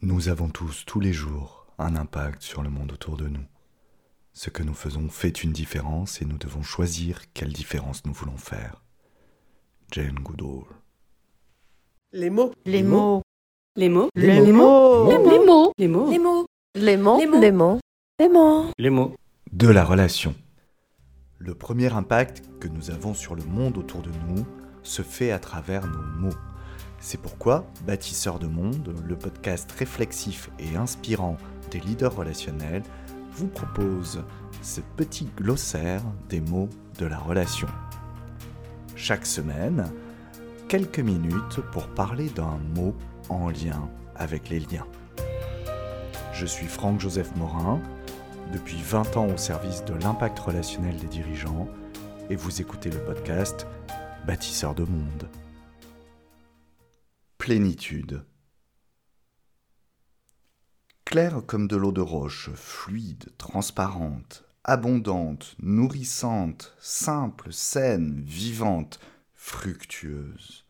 Nous avons tous, tous les jours, un impact sur le monde autour de nous. Ce que nous faisons fait une différence et nous devons choisir quelle différence nous voulons faire. Jane Goodall. Les mots. Les mots. Les mots. Les Les mots. Les mots. Les mots. Les mots. Les mots. Les mots. Les mots. Les mots. Les mots. De la relation. Le premier impact que nous avons sur le monde autour de nous se fait à travers nos mots. C'est pourquoi Bâtisseurs de Monde, le podcast réflexif et inspirant des leaders relationnels, vous propose ce petit glossaire des mots de la relation. Chaque semaine, quelques minutes pour parler d'un mot en lien avec les liens. Je suis Franck-Joseph Morin, depuis 20 ans au service de l'impact relationnel des dirigeants, et vous écoutez le podcast Bâtisseurs de Monde. Plénitude. Claire comme de l'eau de roche, fluide, transparente, abondante, nourrissante, simple, saine, vivante, fructueuse.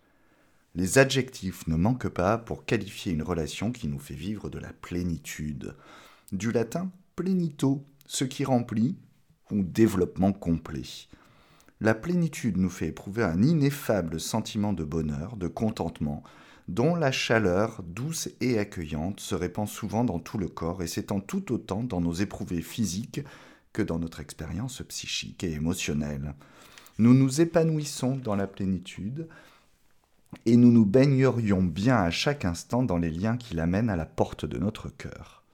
Les adjectifs ne manquent pas pour qualifier une relation qui nous fait vivre de la plénitude. Du latin plenito, ce qui remplit, ou développement complet. La plénitude nous fait éprouver un ineffable sentiment de bonheur, de contentement, dont la chaleur douce et accueillante se répand souvent dans tout le corps et s'étend tout autant dans nos éprouvés physiques que dans notre expérience psychique et émotionnelle. Nous nous épanouissons dans la plénitude et nous nous baignerions bien à chaque instant dans les liens qui l'amènent à la porte de notre cœur.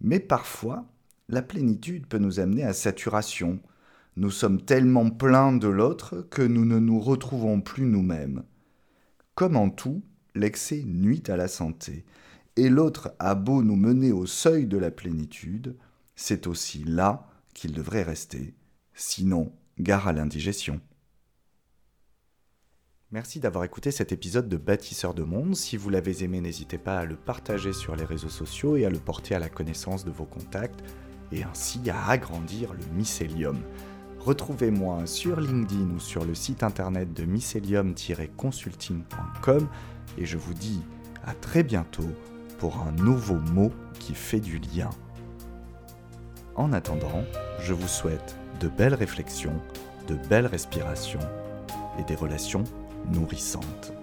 Mais parfois, la plénitude peut nous amener à saturation. Nous sommes tellement pleins de l'autre que nous ne nous retrouvons plus nous-mêmes. Comme en tout, l'excès nuit à la santé, et l'autre a beau nous mener au seuil de la plénitude, c'est aussi là qu'il devrait rester, sinon gare à l'indigestion. Merci d'avoir écouté cet épisode de Bâtisseurs de Monde. Si vous l'avez aimé, n'hésitez pas à le partager sur les réseaux sociaux et à le porter à la connaissance de vos contacts, et ainsi à agrandir le mycélium. Retrouvez-moi sur LinkedIn ou sur le site internet de mycelium-consulting.com et je vous dis à très bientôt pour un nouveau mot qui fait du lien. En attendant, je vous souhaite de belles réflexions, de belles respirations et des relations nourrissantes.